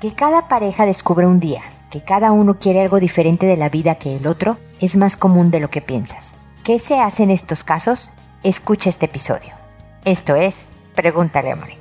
Que cada pareja descubre un día que cada uno quiere algo diferente de la vida que el otro es más común de lo que piensas. ¿Qué se hace en estos casos? Escucha este episodio. Esto es Pregúntale a Mónica.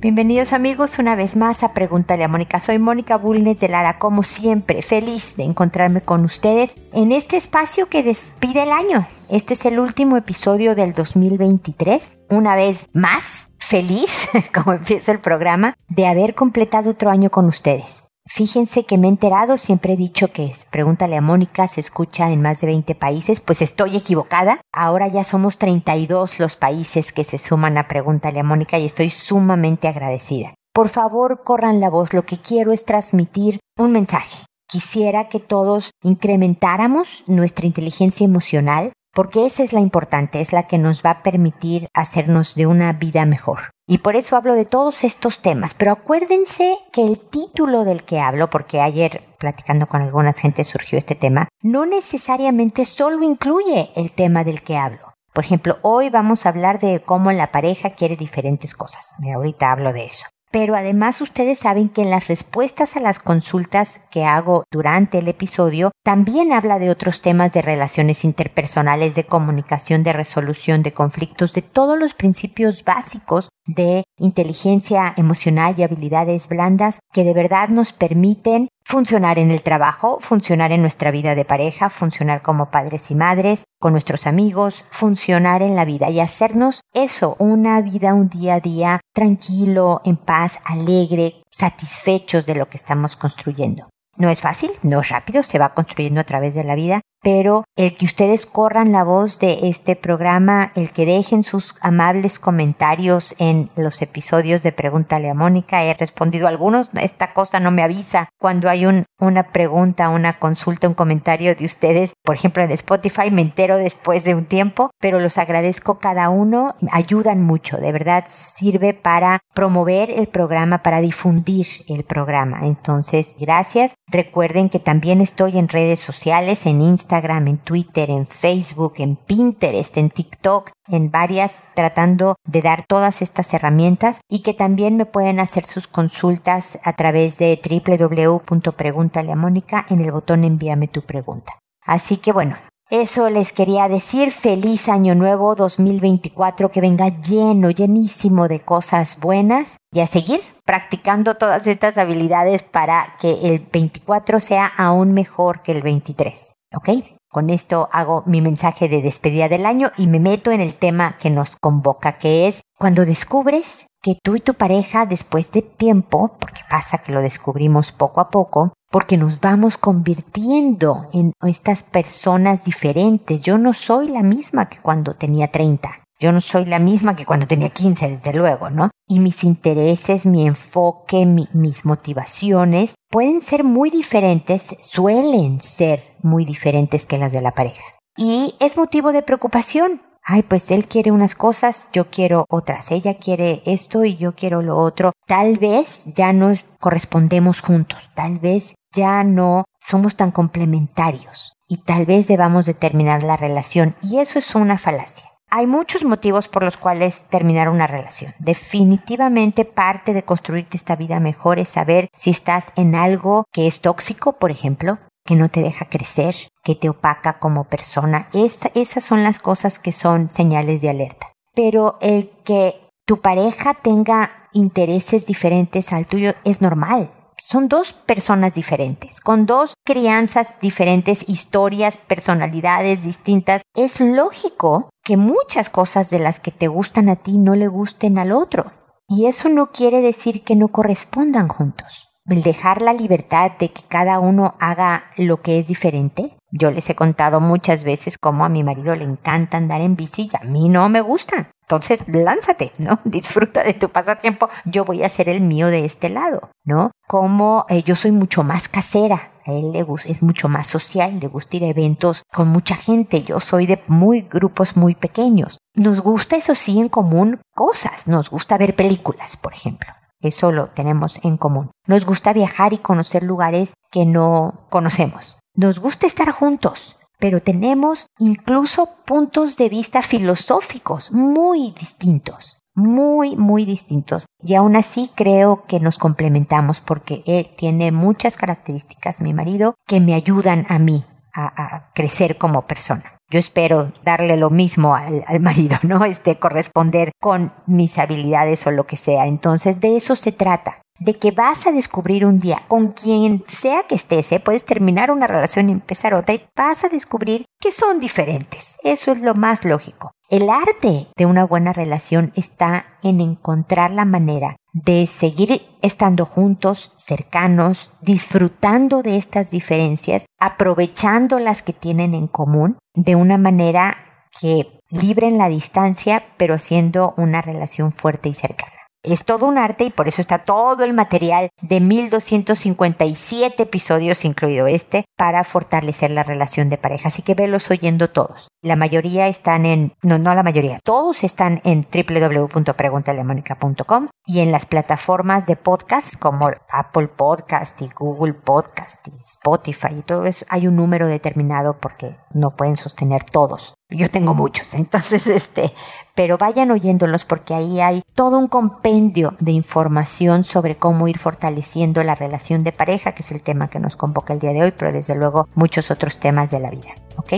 Bienvenidos amigos una vez más a Pregúntale a Mónica. Soy Mónica Bulnes de Lara, como siempre, feliz de encontrarme con ustedes en este espacio que despide el año. Este es el último episodio del 2023. Una vez más, feliz, como empieza el programa, de haber completado otro año con ustedes. Fíjense que me he enterado, siempre he dicho que Pregúntale a Mónica se escucha en más de 20 países, pues estoy equivocada. Ahora ya somos 32 los países que se suman a Pregúntale a Mónica y estoy sumamente agradecida. Por favor, corran la voz, lo que quiero es transmitir un mensaje. Quisiera que todos incrementáramos nuestra inteligencia emocional, porque esa es la importante, es la que nos va a permitir hacernos de una vida mejor. Y por eso hablo de todos estos temas. Pero acuérdense que el título del que hablo, porque ayer platicando con algunas gente surgió este tema, no necesariamente solo incluye el tema del que hablo. Por ejemplo, hoy vamos a hablar de cómo la pareja quiere diferentes cosas. Ahorita hablo de eso. Pero además ustedes saben que en las respuestas a las consultas que hago durante el episodio también habla de otros temas de relaciones interpersonales, de comunicación, de resolución de conflictos, de todos los principios básicos de inteligencia emocional y habilidades blandas que de verdad nos permiten funcionar en el trabajo, funcionar en nuestra vida de pareja, funcionar como padres y madres, con nuestros amigos, funcionar en la vida y hacernos eso, una vida, un día a día tranquilo, en paz, alegre, satisfechos de lo que estamos construyendo. No es fácil, no es rápido, se va construyendo a través de la vida, pero el que ustedes corran la voz de este programa, el que dejen sus amables comentarios en los episodios de Pregúntale a Mónica, he respondido algunos, esta cosa no me avisa cuando hay un, una pregunta, una consulta, un comentario de ustedes, por ejemplo en Spotify, me entero después de un tiempo, pero los agradezco cada uno, ayudan mucho, de verdad sirve para promover el programa, para difundir el programa. Entonces, gracias. Recuerden que también estoy en redes sociales, en Instagram, En Twitter, en Facebook, en Pinterest, en TikTok, en varias, tratando de dar todas estas herramientas y que también me pueden hacer sus consultas a través de www.preguntaleamónica en el botón envíame tu pregunta. Así que bueno, eso les quería decir. Feliz año nuevo 2024, que venga lleno, llenísimo de cosas buenas y a seguir practicando todas estas habilidades para que el 24 sea aún mejor que el 23. ¿Ok? Con esto hago mi mensaje de despedida del año y me meto en el tema que nos convoca, que es cuando descubres que tú y tu pareja después de tiempo, porque pasa que lo descubrimos poco a poco, porque nos vamos convirtiendo en estas personas diferentes. Yo no soy la misma que cuando tenía 30. Yo no soy la misma que cuando tenía 15, desde luego, ¿no? Y mis intereses, mi enfoque, mis motivaciones pueden ser muy diferentes, suelen ser muy diferentes que las de la pareja. Y es motivo de preocupación. Ay, pues él quiere unas cosas, yo quiero otras. Ella quiere esto y yo quiero lo otro. Tal vez ya no correspondemos juntos. Tal vez ya no somos tan complementarios. Y tal vez debamos de terminar la relación. Y eso es una falacia. Hay muchos motivos por los cuales terminar una relación. Definitivamente parte de construirte esta vida mejor es saber si estás en algo que es tóxico, por ejemplo, que no te deja crecer, que te opaca como persona. esas son las cosas que son señales de alerta. Pero el que tu pareja tenga intereses diferentes al tuyo es normal son dos personas diferentes, con dos crianzas diferentes, historias, personalidades distintas. Es lógico que muchas cosas de las que te gustan a ti no le gusten al otro. Y eso no quiere decir que no correspondan juntos. El dejar la libertad de que cada uno haga lo que es diferente. Yo les he contado muchas veces cómo a mi marido le encanta andar en bici y a mí no me gusta. Entonces, lánzate, ¿no? Disfruta de tu pasatiempo. Yo voy a hacer el mío de este lado, ¿no? Como eh, yo soy mucho más casera. A él le gusta, es mucho más social, le gusta ir a eventos con mucha gente. Yo soy de muy grupos muy pequeños. Nos gusta, eso sí, en común cosas. Nos gusta ver películas, por ejemplo. Eso lo tenemos en común. Nos gusta viajar y conocer lugares que no conocemos. Nos gusta estar juntos pero tenemos incluso puntos de vista filosóficos muy distintos, muy, muy distintos. Y aún así creo que nos complementamos porque él tiene muchas características, mi marido, que me ayudan a mí a, crecer como persona. Yo espero darle lo mismo al, al, marido, ¿no? Este, corresponder con mis habilidades o lo que sea. Entonces, de eso se trata de que vas a descubrir un día con quien sea que estés, ¿eh? puedes terminar una relación y empezar otra y vas a descubrir que son diferentes. Eso es lo más lógico. El arte de una buena relación está en encontrar la manera de seguir estando juntos, cercanos, disfrutando de estas diferencias, aprovechando las que tienen en común de una manera que libren la distancia, pero haciendo una relación fuerte y cercana. Es todo un arte y por eso está todo el material de 1257 episodios, incluido este, para fortalecer la relación de pareja. Así que velos oyendo todos. La mayoría están en, no, no la mayoría, todos están en www.preguntalemónica.com y en las plataformas de podcast como Apple Podcast y Google Podcast y Spotify y todo eso. Hay un número determinado porque no pueden sostener todos. Yo tengo muchos, entonces este, pero vayan oyéndolos porque ahí hay todo un compendio de información sobre cómo ir fortaleciendo la relación de pareja, que es el tema que nos convoca el día de hoy, pero desde luego muchos otros temas de la vida, ¿ok?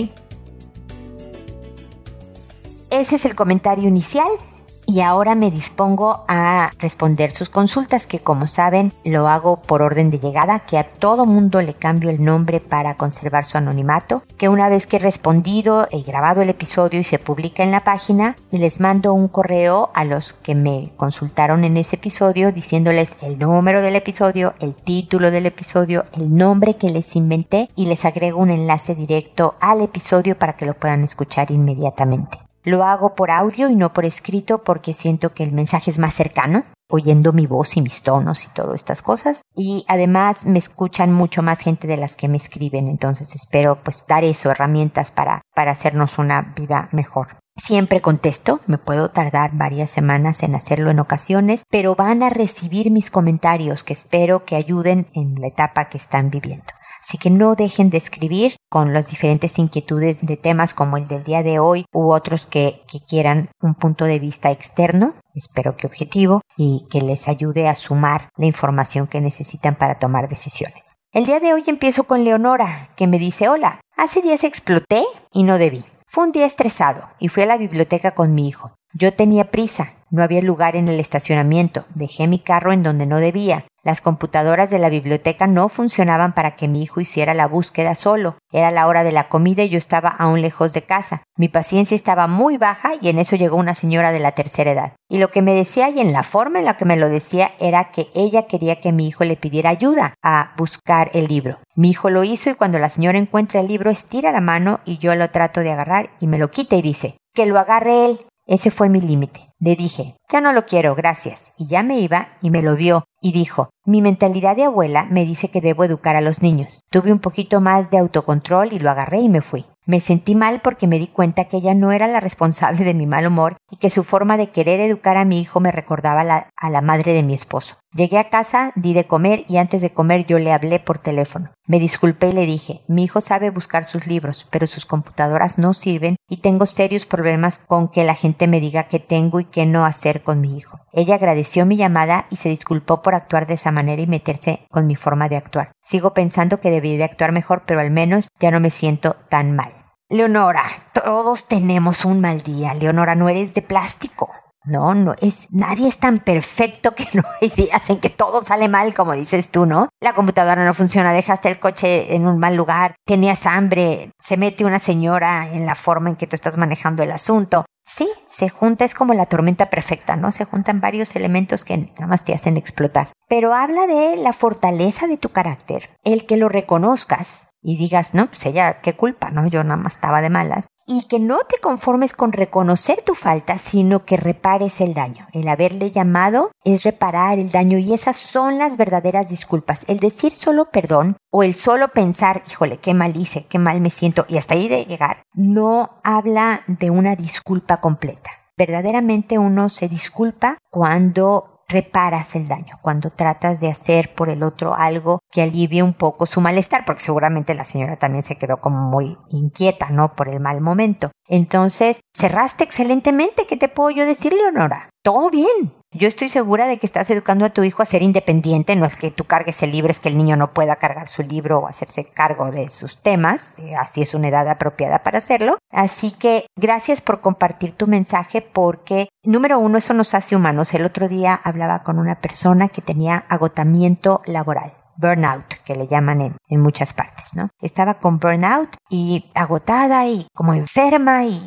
Ese es el comentario inicial y ahora me dispongo a responder sus consultas que como saben lo hago por orden de llegada, que a todo mundo le cambio el nombre para conservar su anonimato, que una vez que he respondido, he grabado el episodio y se publica en la página, les mando un correo a los que me consultaron en ese episodio diciéndoles el número del episodio, el título del episodio, el nombre que les inventé y les agrego un enlace directo al episodio para que lo puedan escuchar inmediatamente. Lo hago por audio y no por escrito porque siento que el mensaje es más cercano, oyendo mi voz y mis tonos y todas estas cosas. Y además me escuchan mucho más gente de las que me escriben, entonces espero pues dar eso, herramientas para, para hacernos una vida mejor. Siempre contesto, me puedo tardar varias semanas en hacerlo en ocasiones, pero van a recibir mis comentarios que espero que ayuden en la etapa que están viviendo. Así que no dejen de escribir con las diferentes inquietudes de temas como el del día de hoy u otros que, que quieran un punto de vista externo, espero que objetivo, y que les ayude a sumar la información que necesitan para tomar decisiones. El día de hoy empiezo con Leonora, que me dice, hola, hace días exploté y no debí. Fue un día estresado y fui a la biblioteca con mi hijo. Yo tenía prisa, no había lugar en el estacionamiento, dejé mi carro en donde no debía, las computadoras de la biblioteca no funcionaban para que mi hijo hiciera la búsqueda solo. Era la hora de la comida y yo estaba aún lejos de casa. Mi paciencia estaba muy baja y en eso llegó una señora de la tercera edad. Y lo que me decía y en la forma en la que me lo decía era que ella quería que mi hijo le pidiera ayuda a buscar el libro. Mi hijo lo hizo y cuando la señora encuentra el libro estira la mano y yo lo trato de agarrar y me lo quita y dice, que lo agarre él. Ese fue mi límite. Le dije, ya no lo quiero, gracias. Y ya me iba y me lo dio y dijo, mi mentalidad de abuela me dice que debo educar a los niños. Tuve un poquito más de autocontrol y lo agarré y me fui. Me sentí mal porque me di cuenta que ella no era la responsable de mi mal humor y que su forma de querer educar a mi hijo me recordaba a la madre de mi esposo. Llegué a casa, di de comer y antes de comer yo le hablé por teléfono. Me disculpé y le dije, mi hijo sabe buscar sus libros, pero sus computadoras no sirven y tengo serios problemas con que la gente me diga qué tengo y qué no hacer con mi hijo. Ella agradeció mi llamada y se disculpó por actuar de esa manera y meterse con mi forma de actuar. Sigo pensando que debí de actuar mejor, pero al menos ya no me siento tan mal. Leonora, todos tenemos un mal día. Leonora, no eres de plástico. No, no es, nadie es tan perfecto que no hay días en que todo sale mal, como dices tú, ¿no? La computadora no funciona, dejaste el coche en un mal lugar, tenías hambre, se mete una señora en la forma en que tú estás manejando el asunto. Sí, se junta, es como la tormenta perfecta, ¿no? Se juntan varios elementos que nada más te hacen explotar. Pero habla de la fortaleza de tu carácter, el que lo reconozcas, y digas, no, pues ella, qué culpa, ¿no? Yo nada más estaba de malas. Y que no te conformes con reconocer tu falta, sino que repares el daño. El haberle llamado es reparar el daño y esas son las verdaderas disculpas. El decir solo perdón o el solo pensar, híjole, qué mal hice, qué mal me siento y hasta ahí de llegar, no habla de una disculpa completa. Verdaderamente uno se disculpa cuando reparas el daño, cuando tratas de hacer por el otro algo que alivie un poco su malestar, porque seguramente la señora también se quedó como muy inquieta, ¿no? Por el mal momento. Entonces, cerraste excelentemente. ¿Qué te puedo yo decir, Leonora? Todo bien. Yo estoy segura de que estás educando a tu hijo a ser independiente, no es que tú cargues el libro, es que el niño no pueda cargar su libro o hacerse cargo de sus temas, así es una edad apropiada para hacerlo. Así que gracias por compartir tu mensaje porque, número uno, eso nos hace humanos. El otro día hablaba con una persona que tenía agotamiento laboral burnout, que le llaman en, muchas partes, ¿no? Estaba con burnout y agotada y como enferma y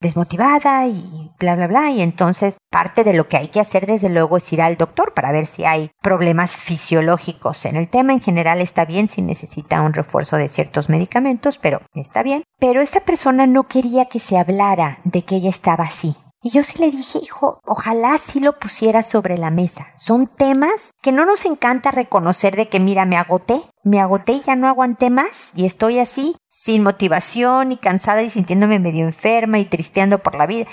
desmotivada y bla, bla, bla. Y entonces parte de lo que hay que hacer desde luego es ir al doctor para ver si hay problemas fisiológicos. En el tema en general está bien si necesita un refuerzo de ciertos medicamentos, pero está bien. Pero esta persona no quería que se hablara de que ella estaba así. Y yo sí le dije, hijo, ojalá sí lo pusiera sobre la mesa. Son temas que no nos encanta reconocer de que, mira, me agoté, me agoté y ya no aguanté más y estoy así, sin motivación y cansada y sintiéndome medio enferma y tristeando por la vida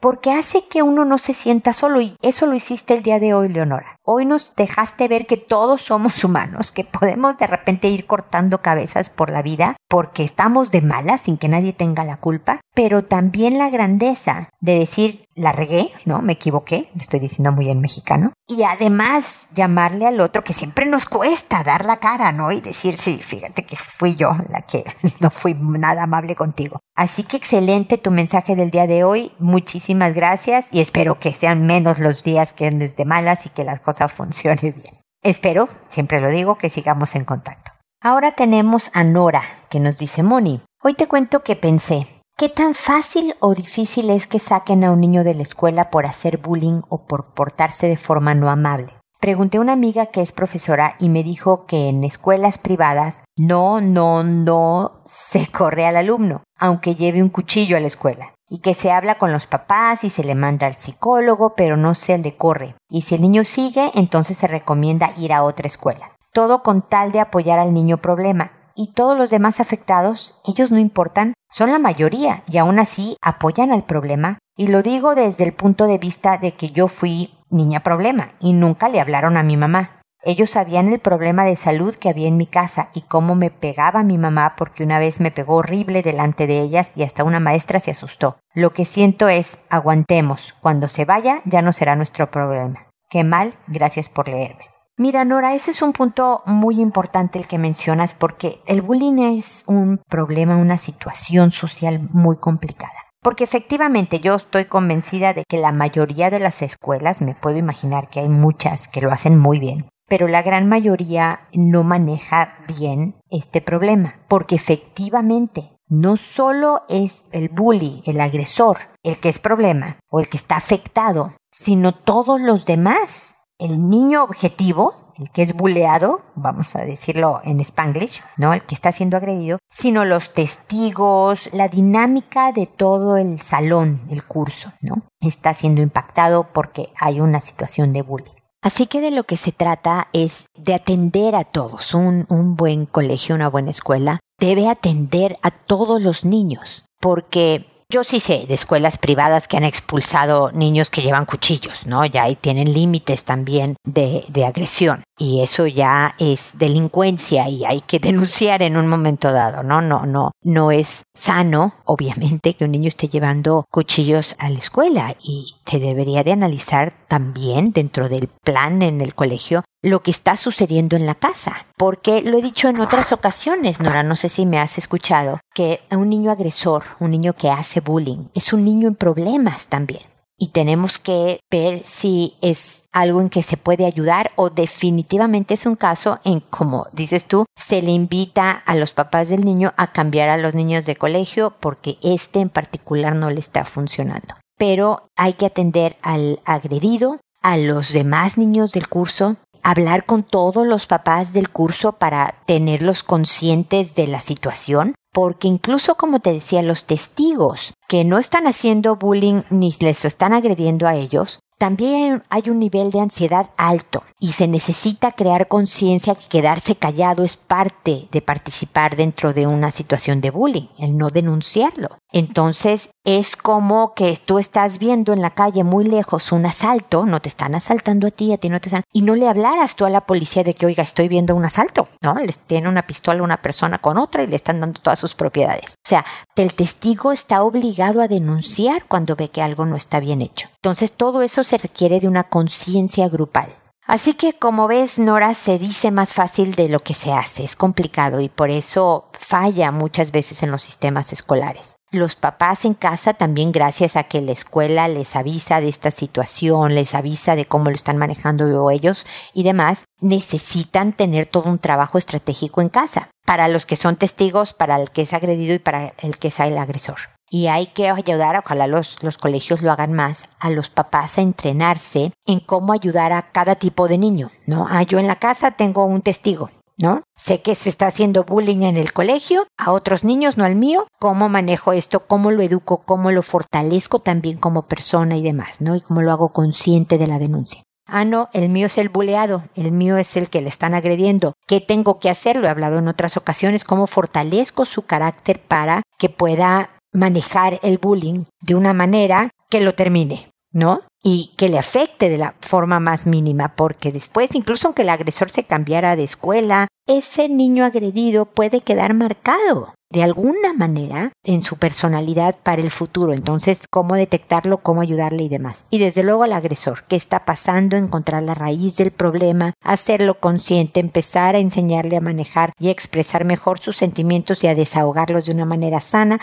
porque hace que uno no se sienta solo y eso lo hiciste el día de hoy, Leonora. Hoy nos dejaste ver que todos somos humanos, que podemos de repente ir cortando cabezas por la vida porque estamos de malas sin que nadie tenga la culpa, pero también la grandeza de decir, la regué, ¿no? Me equivoqué, estoy diciendo muy en mexicano. Y además llamarle al otro, que siempre nos cuesta dar la cara, ¿no? Y decir, sí, fíjate que fui yo la que no fui nada amable contigo. Así que excelente tu mensaje del día de hoy. Muchísimas gracias y espero que sean menos los días que andes de malas y que las cosas funcionen bien. Espero, siempre lo digo, que sigamos en contacto. Ahora tenemos a Nora, que nos dice, Moni, hoy te cuento que pensé, ¿qué tan fácil o difícil es que saquen a un niño de la escuela por hacer bullying o por portarse de forma no amable? Pregunté a una amiga que es profesora y me dijo que en escuelas privadas no, no, no se corre al alumno, aunque lleve un cuchillo a la escuela. Y que se habla con los papás y se le manda al psicólogo, pero no se le corre. Y si el niño sigue, entonces se recomienda ir a otra escuela todo con tal de apoyar al niño problema. Y todos los demás afectados, ellos no importan, son la mayoría y aún así apoyan al problema. Y lo digo desde el punto de vista de que yo fui niña problema y nunca le hablaron a mi mamá. Ellos sabían el problema de salud que había en mi casa y cómo me pegaba mi mamá porque una vez me pegó horrible delante de ellas y hasta una maestra se asustó. Lo que siento es, aguantemos, cuando se vaya ya no será nuestro problema. Qué mal, gracias por leerme. Mira, Nora, ese es un punto muy importante el que mencionas porque el bullying es un problema, una situación social muy complicada. Porque efectivamente yo estoy convencida de que la mayoría de las escuelas, me puedo imaginar que hay muchas que lo hacen muy bien, pero la gran mayoría no maneja bien este problema. Porque efectivamente no solo es el bully, el agresor, el que es problema o el que está afectado, sino todos los demás el niño objetivo, el que es buleado, vamos a decirlo en spanglish, ¿no? El que está siendo agredido, sino los testigos, la dinámica de todo el salón, el curso, ¿no? Está siendo impactado porque hay una situación de bullying. Así que de lo que se trata es de atender a todos. Un, un buen colegio, una buena escuela, debe atender a todos los niños, porque yo sí sé de escuelas privadas que han expulsado niños que llevan cuchillos, ¿no? Ya ahí tienen límites también de, de agresión y eso ya es delincuencia y hay que denunciar en un momento dado, ¿no? No, no, no es sano, obviamente, que un niño esté llevando cuchillos a la escuela y se debería de analizar también dentro del plan en el colegio lo que está sucediendo en la casa. Porque lo he dicho en otras ocasiones, Nora, no sé si me has escuchado, que un niño agresor, un niño que hace bullying, es un niño en problemas también y tenemos que ver si es algo en que se puede ayudar o definitivamente es un caso en, como dices tú, se le invita a los papás del niño a cambiar a los niños de colegio porque este en particular no le está funcionando. Pero hay que atender al agredido, a los demás niños del curso, hablar con todos los papás del curso para tenerlos conscientes de la situación porque incluso como te decía, los testigos que no están haciendo bullying ni les están agrediendo a ellos, también hay un nivel de ansiedad alto y se necesita crear conciencia que quedarse callado es parte de participar dentro de una situación de bullying, el no denunciarlo. Entonces, es como que tú estás viendo en la calle muy lejos un asalto, no te están asaltando a ti, a ti no te están, y no le hablaras tú a la policía de que, oiga, estoy viendo un asalto, ¿no? Les tiene una pistola una persona con otra y le están dando todas sus propiedades. O sea, el testigo está obligado a denunciar cuando ve que algo no está bien hecho. Entonces, todo eso se requiere de una conciencia grupal. Así que como ves, Nora se dice más fácil de lo que se hace, es complicado y por eso falla muchas veces en los sistemas escolares. Los papás en casa también gracias a que la escuela les avisa de esta situación, les avisa de cómo lo están manejando ellos y demás, necesitan tener todo un trabajo estratégico en casa, para los que son testigos, para el que es agredido y para el que es el agresor y hay que ayudar, ojalá los, los colegios lo hagan más, a los papás a entrenarse en cómo ayudar a cada tipo de niño, ¿no? Ah, yo en la casa tengo un testigo, ¿no? Sé que se está haciendo bullying en el colegio, a otros niños, no al mío. ¿Cómo manejo esto? ¿Cómo lo educo? ¿Cómo lo fortalezco también como persona y demás, ¿no? Y cómo lo hago consciente de la denuncia. Ah, no, el mío es el buleado, el mío es el que le están agrediendo. ¿Qué tengo que hacer? Lo he hablado en otras ocasiones, cómo fortalezco su carácter para que pueda manejar el bullying de una manera que lo termine, ¿no? Y que le afecte de la forma más mínima, porque después, incluso aunque el agresor se cambiara de escuela, ese niño agredido puede quedar marcado de alguna manera en su personalidad para el futuro. Entonces, cómo detectarlo, cómo ayudarle y demás. Y desde luego al agresor, qué está pasando, encontrar la raíz del problema, hacerlo consciente, empezar a enseñarle a manejar y a expresar mejor sus sentimientos y a desahogarlos de una manera sana.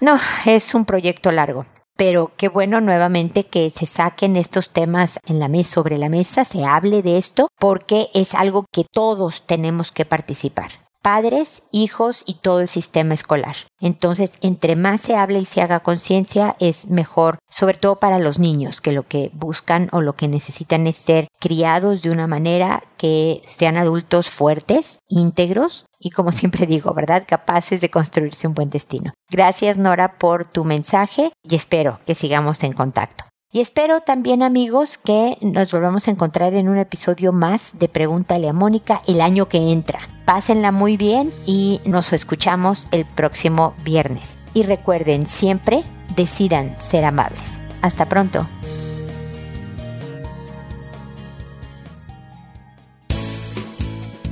No, es un proyecto largo pero qué bueno nuevamente que se saquen estos temas en la mesa, sobre la mesa, se hable de esto, porque es algo que todos tenemos que participar padres, hijos y todo el sistema escolar. Entonces, entre más se hable y se haga conciencia, es mejor, sobre todo para los niños, que lo que buscan o lo que necesitan es ser criados de una manera que sean adultos fuertes, íntegros y, como siempre digo, ¿verdad? Capaces de construirse un buen destino. Gracias, Nora, por tu mensaje y espero que sigamos en contacto. Y espero también amigos que nos volvamos a encontrar en un episodio más de Pregúntale a Mónica el año que entra. Pásenla muy bien y nos escuchamos el próximo viernes. Y recuerden, siempre decidan ser amables. Hasta pronto.